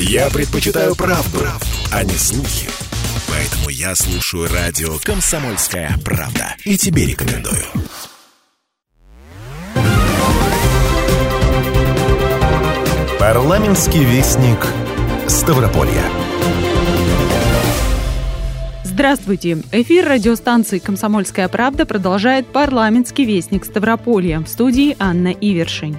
Я предпочитаю правду, правду, а не слухи. Поэтому я слушаю радио «Комсомольская правда». И тебе рекомендую. Парламентский вестник Ставрополья. Здравствуйте! Эфир радиостанции «Комсомольская правда» продолжает парламентский вестник Ставрополья. В студии Анна Ивершин.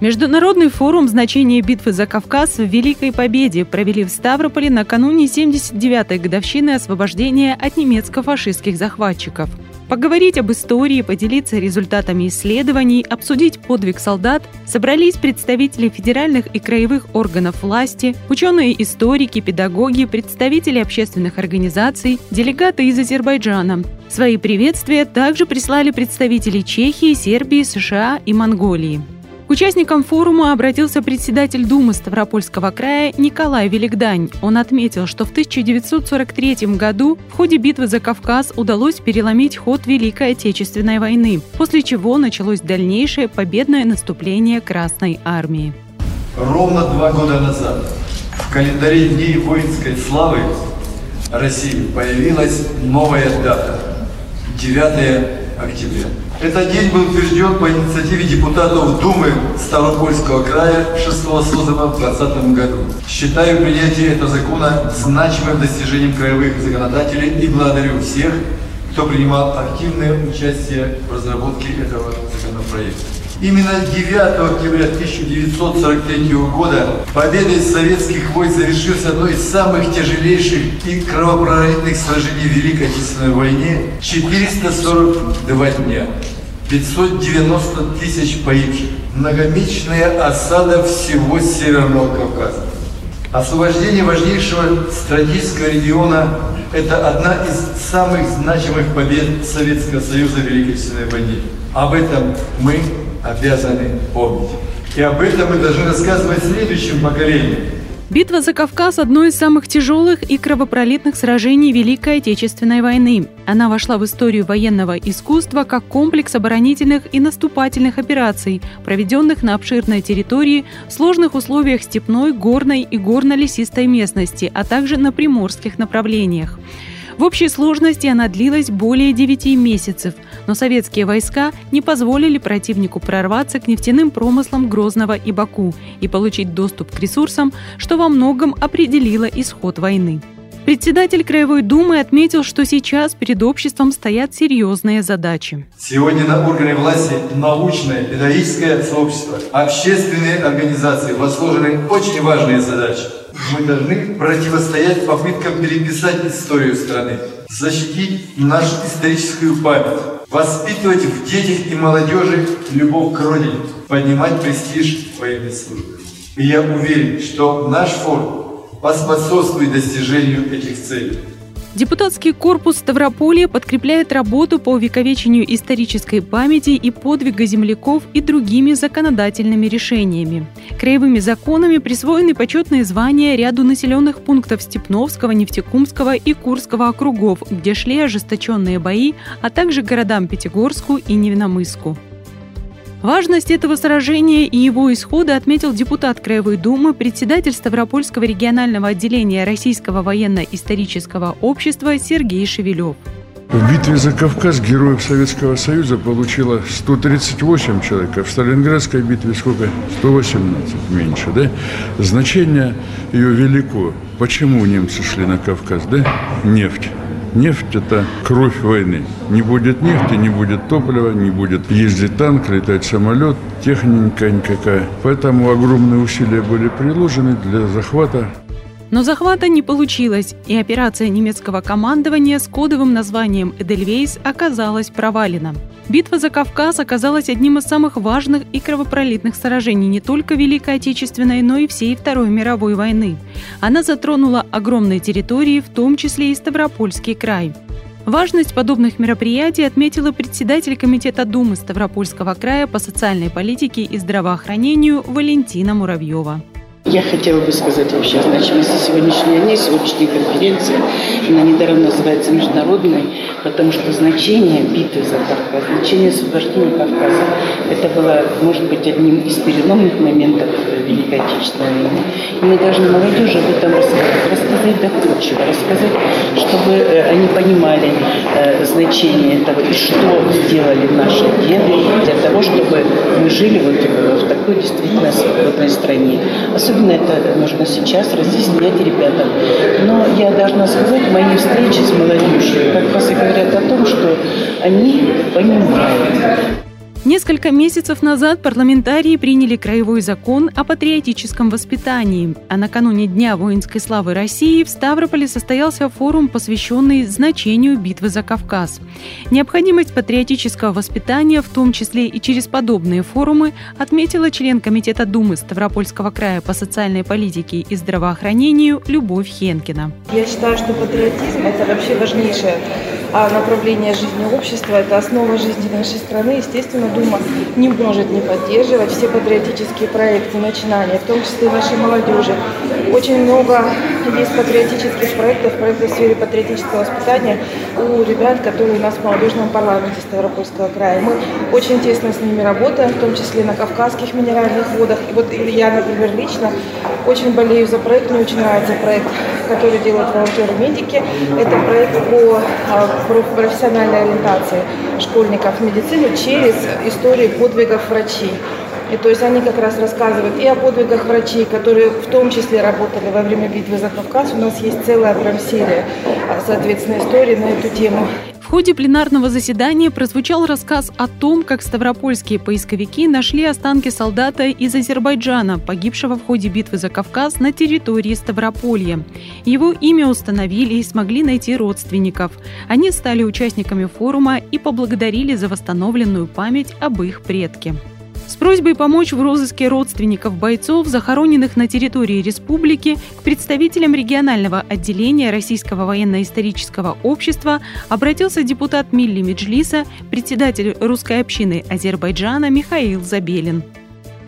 Международный форум «Значение битвы за Кавказ» в Великой Победе провели в Ставрополе накануне 79-й годовщины освобождения от немецко-фашистских захватчиков. Поговорить об истории, поделиться результатами исследований, обсудить подвиг солдат собрались представители федеральных и краевых органов власти, ученые-историки, педагоги, представители общественных организаций, делегаты из Азербайджана. Свои приветствия также прислали представители Чехии, Сербии, США и Монголии. К участникам форума обратился председатель Думы Ставропольского края Николай Великдань. Он отметил, что в 1943 году в ходе битвы за Кавказ удалось переломить ход Великой Отечественной войны, после чего началось дальнейшее победное наступление Красной Армии. Ровно два года назад в календаре Дней воинской славы России появилась новая дата – 9 октября. Этот день был утвержден по инициативе депутатов Думы Ставропольского края 6 созыва в 2020 году. Считаю принятие этого закона значимым достижением краевых законодателей и благодарю всех, кто принимал активное участие в разработке этого законопроекта. Именно 9 октября 1943 года победой советских войск завершился одно из самых тяжелейших и кровопролитных сражений в Великой Отечественной войне 442 дня. 590 тысяч погибших. Многомесячная осада всего Северного Кавказа. Освобождение важнейшего стратегического региона – это одна из самых значимых побед Советского Союза в Великой Отечественной войне. Об этом мы обязаны помнить. И об этом мы должны рассказывать следующим поколениям. Битва за Кавказ – одно из самых тяжелых и кровопролитных сражений Великой Отечественной войны. Она вошла в историю военного искусства как комплекс оборонительных и наступательных операций, проведенных на обширной территории в сложных условиях степной, горной и горно-лесистой местности, а также на приморских направлениях. В общей сложности она длилась более 9 месяцев, но советские войска не позволили противнику прорваться к нефтяным промыслам Грозного и Баку и получить доступ к ресурсам, что во многом определило исход войны. Председатель Краевой Думы отметил, что сейчас перед обществом стоят серьезные задачи. Сегодня на органы власти научное, педагогическое сообщество, общественные организации возложены очень важные задачи. Мы должны противостоять попыткам переписать историю страны, защитить нашу историческую память, воспитывать в детях и молодежи любовь к родине, поднимать престиж военной службы. И я уверен, что наш форум поспособствует достижению этих целей. Депутатский корпус Ставрополья подкрепляет работу по увековечению исторической памяти и подвига земляков и другими законодательными решениями. Краевыми законами присвоены почетные звания ряду населенных пунктов Степновского, Нефтекумского и Курского округов, где шли ожесточенные бои, а также городам Пятигорску и Невиномыску. Важность этого сражения и его исхода отметил депутат Краевой Думы, председатель Ставропольского регионального отделения Российского военно-исторического общества Сергей Шевелев. В битве за Кавказ героев Советского Союза получило 138 человек, а в Сталинградской битве сколько? 118, меньше, да? Значение ее велико. Почему немцы шли на Кавказ, да? Нефть. Нефть – это кровь войны. Не будет нефти, не будет топлива, не будет ездить танк, летать самолет, техника никакая. Поэтому огромные усилия были приложены для захвата но захвата не получилось, и операция немецкого командования с кодовым названием «Эдельвейс» оказалась провалена. Битва за Кавказ оказалась одним из самых важных и кровопролитных сражений не только Великой Отечественной, но и всей Второй мировой войны. Она затронула огромные территории, в том числе и Ставропольский край. Важность подобных мероприятий отметила председатель Комитета Думы Ставропольского края по социальной политике и здравоохранению Валентина Муравьева. Я хотела бы сказать вообще о значимости сегодняшнего дня, сегодняшней конференции. Она недаром называется международной, потому что значение битвы за Кавказ, значение освобождения Кавказа, это было, может быть, одним из переломных моментов Великой Отечественной войны. И мы должны молодежи об этом рассказать, рассказать доходчиво, рассказать, чтобы э, они понимали э, значение этого и что сделали наши деды для того, чтобы мы жили вот в такой действительно свободной стране. Особенно это нужно сейчас разъяснять ребятам. Но я должна сказать, мои встречи с молодежью как раз и говорят о том, что они понимают. Несколько месяцев назад парламентарии приняли краевой закон о патриотическом воспитании, а накануне Дня воинской славы России в Ставрополе состоялся форум, посвященный значению битвы за Кавказ. Необходимость патриотического воспитания, в том числе и через подобные форумы, отметила член Комитета Думы Ставропольского края по социальной политике и здравоохранению Любовь Хенкина. Я считаю, что патриотизм – это вообще важнейшее а направление жизни общества, это основа жизни нашей страны. Естественно, Дума не может не поддерживать все патриотические проекты, начинания, в том числе нашей молодежи. Очень много есть патриотических проектов, проектов в сфере патриотического воспитания у ребят, которые у нас в молодежном парламенте Ставропольского края. Мы очень тесно с ними работаем, в том числе на Кавказских минеральных водах. И вот я, например, лично очень болею за проект, мне очень нравится проект, который делают волонтеры-медики. Это проект по а, профессиональной ориентации школьников в медицину через истории подвигов врачей. И то есть они как раз рассказывают и о подвигах врачей, которые в том числе работали во время битвы за Кавказ. У нас есть целая прям серия, а, соответственно, истории на эту тему. В ходе пленарного заседания прозвучал рассказ о том, как ставропольские поисковики нашли останки солдата из Азербайджана, погибшего в ходе битвы за Кавказ на территории Ставрополья. Его имя установили и смогли найти родственников. Они стали участниками форума и поблагодарили за восстановленную память об их предке. С просьбой помочь в розыске родственников бойцов, захороненных на территории республики, к представителям регионального отделения Российского военно-исторического общества обратился депутат Милли Меджлиса, председатель русской общины Азербайджана Михаил Забелин.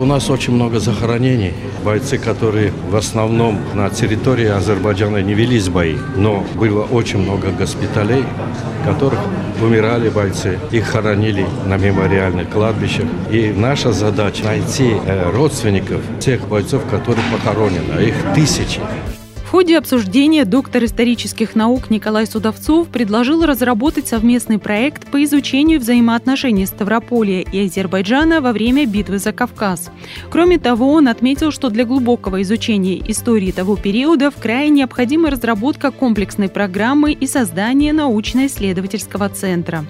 У нас очень много захоронений. Бойцы, которые в основном на территории Азербайджана не велись бои, но было очень много госпиталей, в которых умирали бойцы. Их хоронили на мемориальных кладбищах. И наша задача найти э, родственников тех бойцов, которые похоронены. А их тысячи. В ходе обсуждения доктор исторических наук Николай Судовцов предложил разработать совместный проект по изучению взаимоотношений Ставрополья и Азербайджана во время битвы за Кавказ. Кроме того, он отметил, что для глубокого изучения истории того периода в крае необходима разработка комплексной программы и создание научно-исследовательского центра.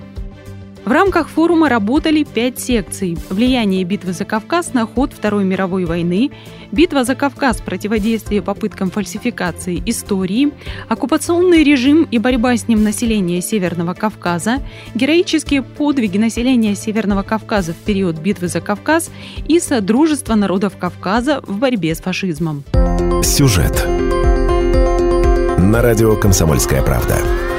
В рамках форума работали пять секций. Влияние битвы за Кавказ на ход Второй мировой войны, битва за Кавказ, противодействие попыткам фальсификации истории, оккупационный режим и борьба с ним населения Северного Кавказа, героические подвиги населения Северного Кавказа в период битвы за Кавказ и Содружество народов Кавказа в борьбе с фашизмом. Сюжет на радио «Комсомольская правда».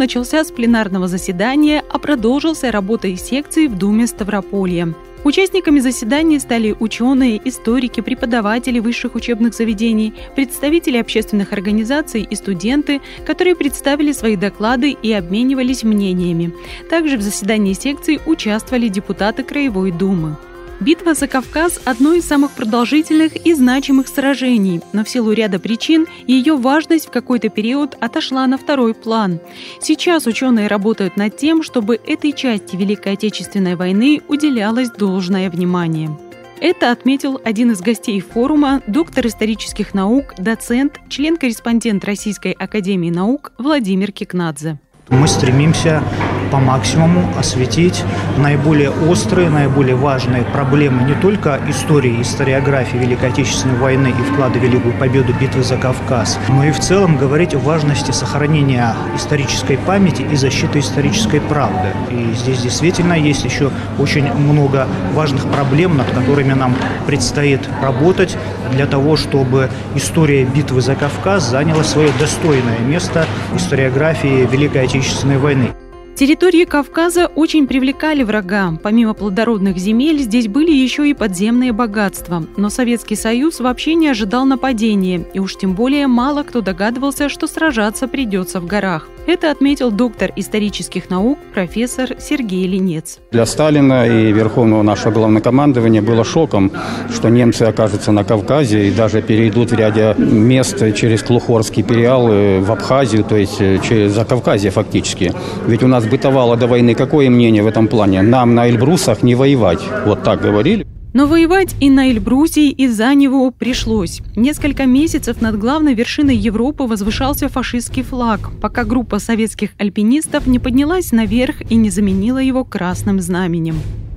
Начался с пленарного заседания, а продолжился работой секции в Думе Ставрополья. Участниками заседания стали ученые, историки, преподаватели высших учебных заведений, представители общественных организаций и студенты, которые представили свои доклады и обменивались мнениями. Также в заседании секции участвовали депутаты Краевой Думы. Битва за Кавказ – одно из самых продолжительных и значимых сражений, но в силу ряда причин ее важность в какой-то период отошла на второй план. Сейчас ученые работают над тем, чтобы этой части Великой Отечественной войны уделялось должное внимание. Это отметил один из гостей форума, доктор исторических наук, доцент, член-корреспондент Российской академии наук Владимир Кикнадзе. Мы стремимся по максимуму осветить наиболее острые, наиболее важные проблемы не только истории, историографии Великой Отечественной войны и вклада в Великую Победу битвы за Кавказ, но и в целом говорить о важности сохранения исторической памяти и защиты исторической правды. И здесь действительно есть еще очень много важных проблем, над которыми нам предстоит работать для того, чтобы история битвы за Кавказ заняла свое достойное место в историографии Великой Отечественной войны. Территории Кавказа очень привлекали врага. Помимо плодородных земель, здесь были еще и подземные богатства. Но Советский Союз вообще не ожидал нападения, и уж тем более мало кто догадывался, что сражаться придется в горах. Это отметил доктор исторических наук профессор Сергей Ленец. Для Сталина и Верховного нашего главнокомандования было шоком, что немцы окажутся на Кавказе и даже перейдут в ряде мест через Клухорский периал э, в Абхазию, то есть э, через Закавказье фактически. Ведь у нас бытовало до войны какое мнение в этом плане? Нам на Эльбрусах не воевать. Вот так говорили. Но воевать и на Эльбрусе, и за него пришлось. Несколько месяцев над главной вершиной Европы возвышался фашистский флаг, пока группа советских альпинистов не поднялась наверх и не заменила его красным знаменем.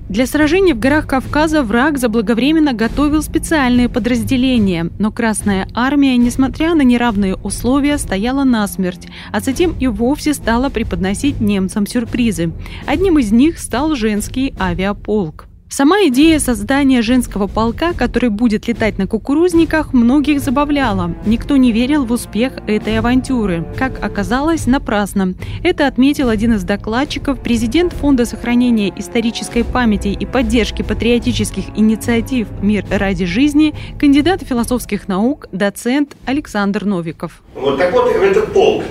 Для сражений в горах Кавказа враг заблаговременно готовил специальные подразделения, но Красная Армия, несмотря на неравные условия, стояла насмерть, а затем и вовсе стала преподносить немцам сюрпризы. Одним из них стал женский авиаполк. Сама идея создания женского полка, который будет летать на кукурузниках, многих забавляла. Никто не верил в успех этой авантюры. Как оказалось, напрасно. Это отметил один из докладчиков, президент Фонда сохранения исторической памяти и поддержки патриотических инициатив «Мир ради жизни», кандидат философских наук, доцент Александр Новиков. Вот так вот этот полк.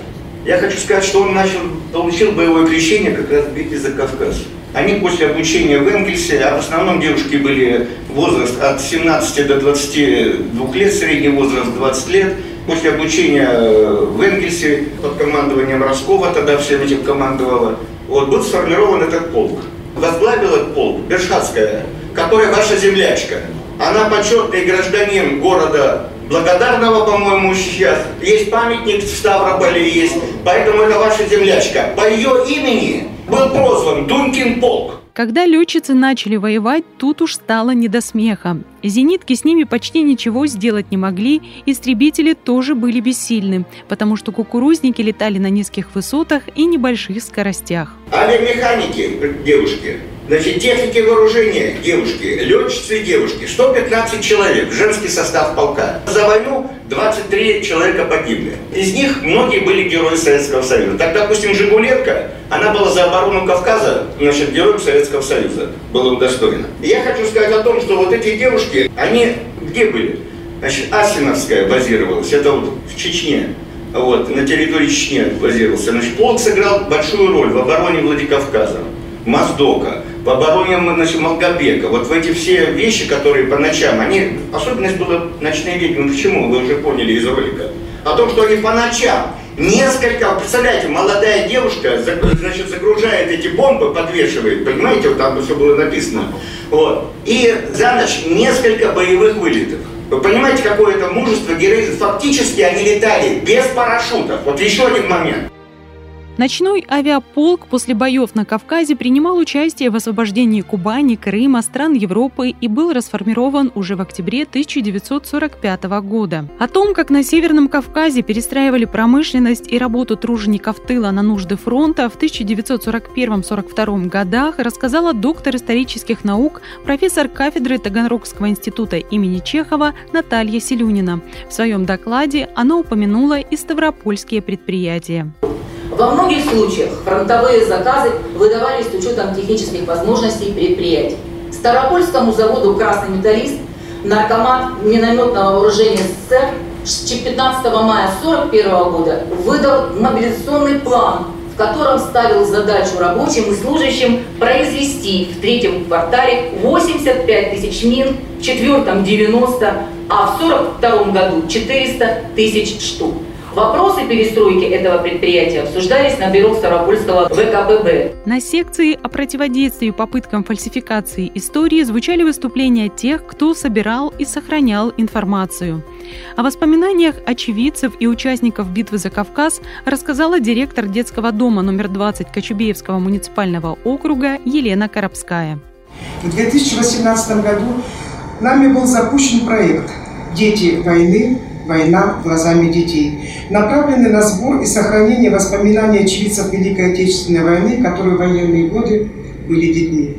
Я хочу сказать, что он начал, получил боевое крещение как раз в битве за Кавказ. Они после обучения в Энгельсе, а в основном девушки были возраст от 17 до 22 лет, средний возраст 20 лет. После обучения э, в Энгельсе под командованием Роскова, тогда всем этим командовала, вот, был сформирован этот полк. Возглавил этот полк Бершатская, которая ваша землячка. Она почетный гражданин города Благодарного, по-моему, сейчас. Есть памятник в Ставрополе есть. Поэтому это ваша землячка. По ее имени был прозван Дункин полк. Когда летчицы начали воевать, тут уж стало не до смеха. Зенитки с ними почти ничего сделать не могли, истребители тоже были бессильны, потому что кукурузники летали на низких высотах и небольших скоростях. Авиамеханики, девушки, Значит, техники вооружения девушки, летчицы девушки, 115 человек, женский состав полка. За войну 23 человека погибли. Из них многие были герои Советского Союза. Так, допустим, Жигулетка, она была за оборону Кавказа, значит, героем Советского Союза, была удостоена. И я хочу сказать о том, что вот эти девушки, они где были? Значит, Асиновская базировалась, это вот в Чечне. Вот, на территории Чечни базировался. Значит, полк сыграл большую роль в обороне Владикавказа. Моздока, в обороне значит, Малгобека. Вот в эти все вещи, которые по ночам, они, особенность была ночные ведьмы. Почему? Вы уже поняли из ролика. О том, что они по ночам несколько, представляете, молодая девушка, значит, загружает эти бомбы, подвешивает, понимаете, вот там все было написано. Вот. И за ночь несколько боевых вылетов. Вы понимаете, какое это мужество, героизм? Фактически они летали без парашютов. Вот еще один момент. Ночной авиаполк после боев на Кавказе принимал участие в освобождении Кубани, Крыма, стран Европы и был расформирован уже в октябре 1945 года. О том, как на Северном Кавказе перестраивали промышленность и работу тружеников тыла на нужды фронта в 1941-42 годах, рассказала доктор исторических наук, профессор кафедры Таганрогского института имени Чехова Наталья Селюнина. В своем докладе она упомянула и ставропольские предприятия. Во многих случаях фронтовые заказы выдавались с учетом технических возможностей предприятий. Старопольскому заводу «Красный металлист» наркомат минометного вооружения СССР 15 мая 1941 года выдал мобилизационный план, в котором ставил задачу рабочим и служащим произвести в третьем квартале 85 тысяч мин, в четвертом 90, а в 1942 году 400 тысяч штук. Вопросы перестройки этого предприятия обсуждались на бюро Ставропольского ВКПБ. На секции о противодействии попыткам фальсификации истории звучали выступления тех, кто собирал и сохранял информацию. О воспоминаниях очевидцев и участников битвы за Кавказ рассказала директор детского дома номер 20 Кочубеевского муниципального округа Елена Коробская. В 2018 году нами был запущен проект «Дети войны «Война глазами детей», направленный на сбор и сохранение воспоминаний очевидцев Великой Отечественной войны, которые в военные годы были детьми.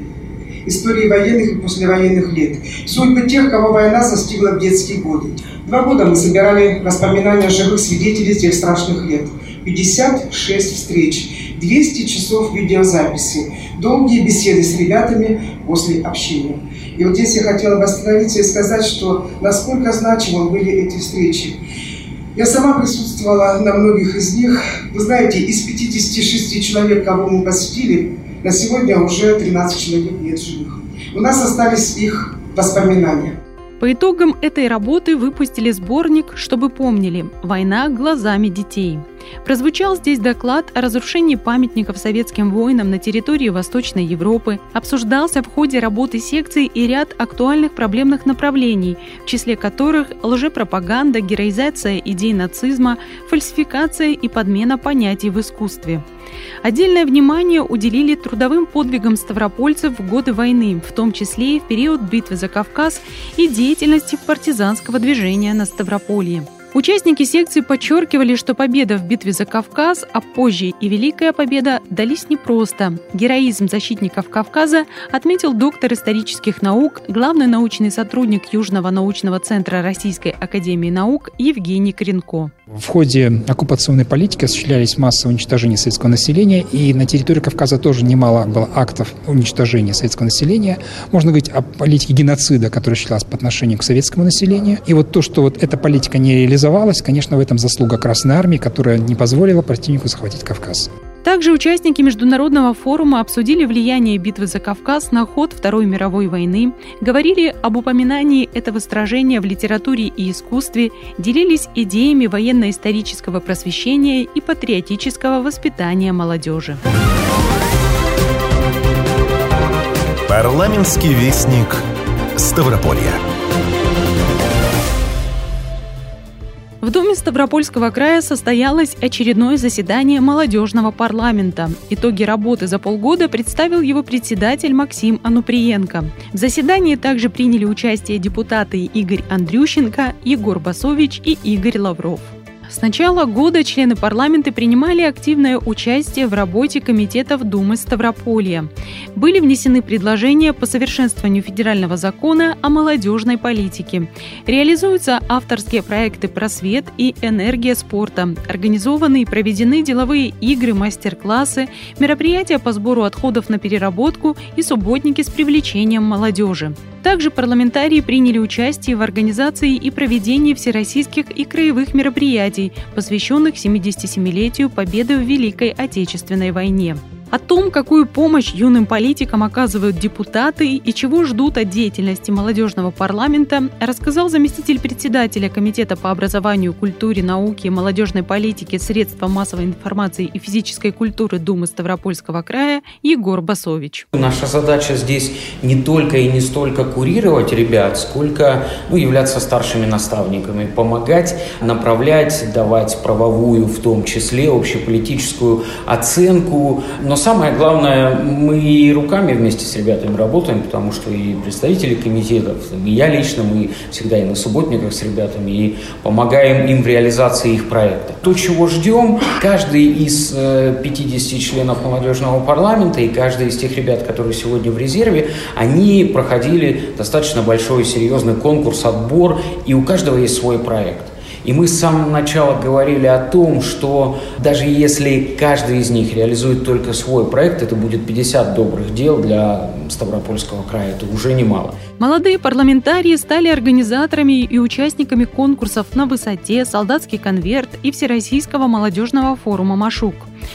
Истории военных и послевоенных лет. Судьбы тех, кого война застигла в детские годы. Два года мы собирали воспоминания живых свидетелей тех страшных лет. 56 встреч, 200 часов видеозаписи, долгие беседы с ребятами после общения. И вот здесь я хотела бы остановиться и сказать, что насколько значимы были эти встречи. Я сама присутствовала на многих из них. Вы знаете, из 56 человек, кого мы посетили, на сегодня уже 13 человек нет живых. У нас остались их воспоминания. По итогам этой работы выпустили сборник «Чтобы помнили. Война глазами детей». Прозвучал здесь доклад о разрушении памятников советским воинам на территории Восточной Европы, обсуждался в ходе работы секции и ряд актуальных проблемных направлений, в числе которых лжепропаганда, героизация идей нацизма, фальсификация и подмена понятий в искусстве. Отдельное внимание уделили трудовым подвигам ставропольцев в годы войны, в том числе и в период битвы за Кавказ и деятельности партизанского движения на Ставрополье. Участники секции подчеркивали, что победа в битве за Кавказ, а позже и Великая Победа дались непросто. Героизм защитников Кавказа отметил доктор исторических наук, главный научный сотрудник Южного научного центра Российской академии наук Евгений Коренко. В ходе оккупационной политики осуществлялись массовые уничтожения советского населения, и на территории Кавказа тоже немало было актов уничтожения советского населения. Можно говорить о политике геноцида, которая осуществлялась по отношению к советскому населению. И вот то, что вот эта политика не реализовалась, конечно, в этом заслуга Красной Армии, которая не позволила противнику захватить Кавказ. Также участники Международного форума обсудили влияние битвы за Кавказ на ход Второй мировой войны, говорили об упоминании этого сражения в литературе и искусстве, делились идеями военно-исторического просвещения и патриотического воспитания молодежи. Парламентский вестник Ставрополья. В Доме Ставропольского края состоялось очередное заседание молодежного парламента. Итоги работы за полгода представил его председатель Максим Ануприенко. В заседании также приняли участие депутаты Игорь Андрющенко, Егор Басович и Игорь Лавров. С начала года члены парламента принимали активное участие в работе комитетов Думы Ставрополья. Были внесены предложения по совершенствованию федерального закона о молодежной политике. Реализуются авторские проекты «Просвет» и «Энергия спорта». Организованы и проведены деловые игры, мастер-классы, мероприятия по сбору отходов на переработку и субботники с привлечением молодежи. Также парламентарии приняли участие в организации и проведении всероссийских и краевых мероприятий, посвященных 77-летию Победы в Великой Отечественной войне. О том, какую помощь юным политикам оказывают депутаты и чего ждут от деятельности молодежного парламента, рассказал заместитель председателя Комитета по образованию, культуре, науке, молодежной политике, средства массовой информации и физической культуры Думы Ставропольского края Егор Басович. Наша задача здесь не только и не столько курировать ребят, сколько ну, являться старшими наставниками, помогать, направлять, давать правовую, в том числе общеполитическую оценку, но самое главное, мы и руками вместе с ребятами работаем, потому что и представители комитетов, и я лично, мы всегда и на субботниках с ребятами, и помогаем им в реализации их проекта. То, чего ждем, каждый из 50 э, членов молодежного парламента и каждый из тех ребят, которые сегодня в резерве, они проходили достаточно большой серьезный конкурс, отбор, и у каждого есть свой проект. И мы с самого начала говорили о том, что даже если каждый из них реализует только свой проект, это будет 50 добрых дел для Ставропольского края. Это уже немало. Молодые парламентарии стали организаторами и участниками конкурсов на высоте, солдатский конверт и Всероссийского молодежного форума «Машук».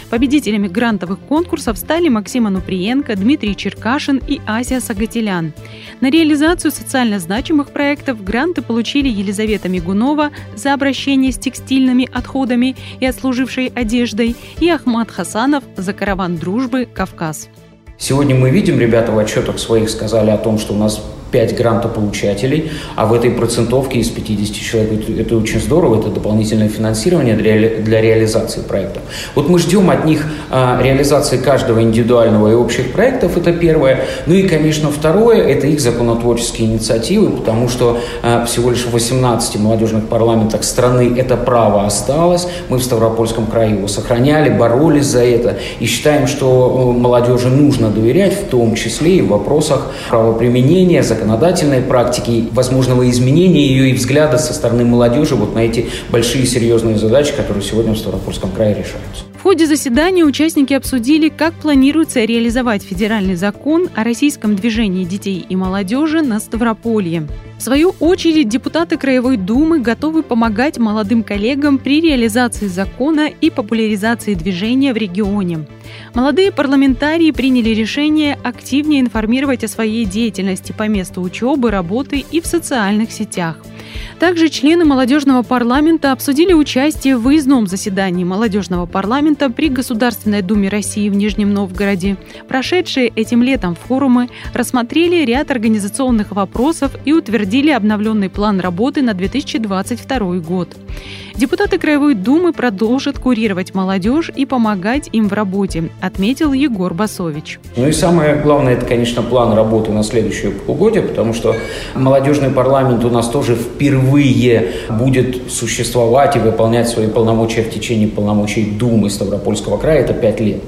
Победителями грантовых конкурсов стали Максим Ануприенко, Дмитрий Черкашин и Ася Сагателян. На реализацию социально значимых проектов гранты получили Елизавета Мигунова за обращение с текстильными отходами и отслужившей одеждой и Ахмат Хасанов за караван дружбы «Кавказ». Сегодня мы видим, ребята в отчетах своих сказали о том, что у нас 5 грантополучателей, а в этой процентовке из 50 человек это очень здорово, это дополнительное финансирование для, для реализации проектов. Вот мы ждем от них а, реализации каждого индивидуального и общих проектов, это первое. Ну и, конечно, второе, это их законотворческие инициативы, потому что а, всего лишь в 18 молодежных парламентах страны это право осталось. Мы в Ставропольском крае его сохраняли, боролись за это и считаем, что молодежи нужно доверять, в том числе и в вопросах правоприменения, законодательной практики, возможного изменения ее и взгляда со стороны молодежи вот на эти большие серьезные задачи, которые сегодня в Ставропольском крае решаются. В ходе заседания участники обсудили, как планируется реализовать федеральный закон о российском движении детей и молодежи на Ставрополье. В свою очередь, депутаты Краевой Думы готовы помогать молодым коллегам при реализации закона и популяризации движения в регионе. Молодые парламентарии приняли решение активнее информировать о своей деятельности по месту учебы, работы и в социальных сетях – также члены молодежного парламента обсудили участие в выездном заседании молодежного парламента при Государственной Думе России в Нижнем Новгороде. Прошедшие этим летом форумы рассмотрели ряд организационных вопросов и утвердили обновленный план работы на 2022 год. Депутаты Краевой Думы продолжат курировать молодежь и помогать им в работе, отметил Егор Басович. Ну и самое главное, это, конечно, план работы на следующее полугодие, потому что молодежный парламент у нас тоже впервые будет существовать и выполнять свои полномочия в течение полномочий Думы Ставропольского края. Это пять лет.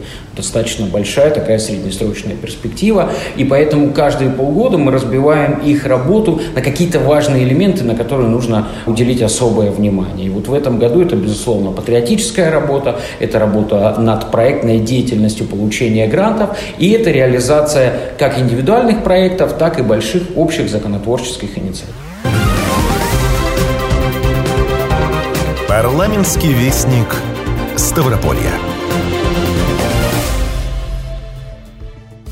Достаточно большая такая среднесрочная перспектива. И поэтому каждые полгода мы разбиваем их работу на какие-то важные элементы, на которые нужно уделить особое внимание. И вот в этом году это, безусловно, патриотическая работа, это работа над проектной деятельностью получения грантов, и это реализация как индивидуальных проектов, так и больших общих законотворческих инициатив. Парламентский вестник Ставрополья.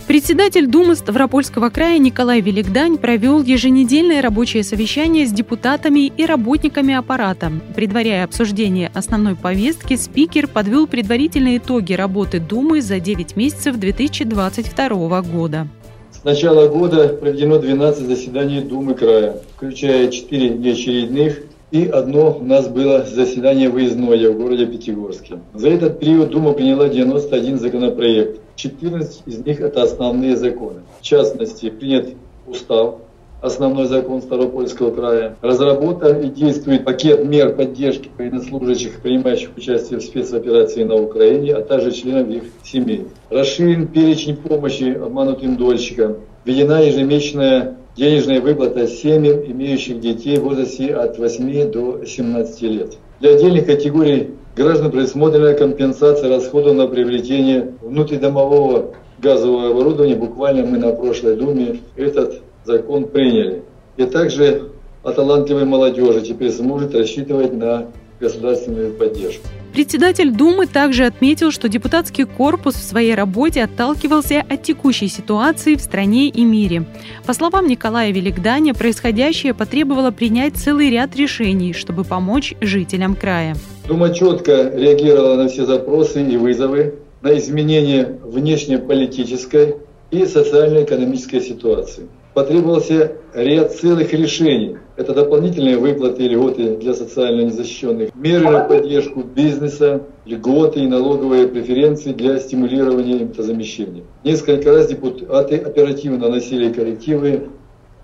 Председатель Думы Ставропольского края Николай Великдань провел еженедельное рабочее совещание с депутатами и работниками аппарата. Предваряя обсуждение основной повестки, спикер подвел предварительные итоги работы Думы за 9 месяцев 2022 года. С начала года проведено 12 заседаний Думы края, включая 4 неочередных и одно у нас было заседание выездное в городе Пятигорске. За этот период Дума приняла 91 законопроект. 14 из них это основные законы. В частности, принят устав, основной закон Ставропольского края. Разработан и действует пакет мер поддержки военнослужащих, принимающих участие в спецоперации на Украине, а также членов их семей. Расширен перечень помощи обманутым дольщикам. Введена ежемесячная денежная выплата семьям, имеющих детей в возрасте от 8 до 17 лет. Для отдельных категорий граждан предусмотрена компенсация расходов на приобретение внутридомового газового оборудования. Буквально мы на прошлой Думе этот закон приняли. И также о талантливой молодежи теперь сможет рассчитывать на государственную поддержку. Председатель Думы также отметил, что депутатский корпус в своей работе отталкивался от текущей ситуации в стране и мире. По словам Николая Великданя, происходящее потребовало принять целый ряд решений, чтобы помочь жителям края. Дума четко реагировала на все запросы и вызовы, на изменения внешнеполитической и социально-экономической ситуации потребовался ряд целых решений. Это дополнительные выплаты и льготы для социально незащищенных, меры на поддержку бизнеса, льготы и налоговые преференции для стимулирования импортозамещения. Несколько раз депутаты оперативно носили коррективы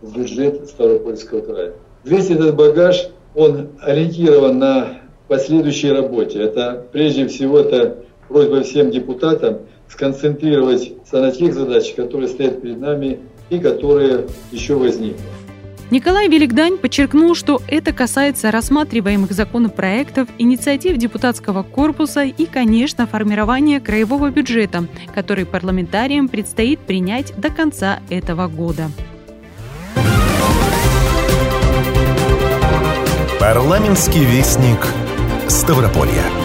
в бюджет Ставропольского края. Весь этот багаж, он ориентирован на последующей работе. Это прежде всего это просьба всем депутатам сконцентрироваться на тех задачах, которые стоят перед нами и которые еще возникнут. Николай Великдань подчеркнул, что это касается рассматриваемых законопроектов, инициатив депутатского корпуса и, конечно, формирования краевого бюджета, который парламентариям предстоит принять до конца этого года. Парламентский вестник Ставрополья.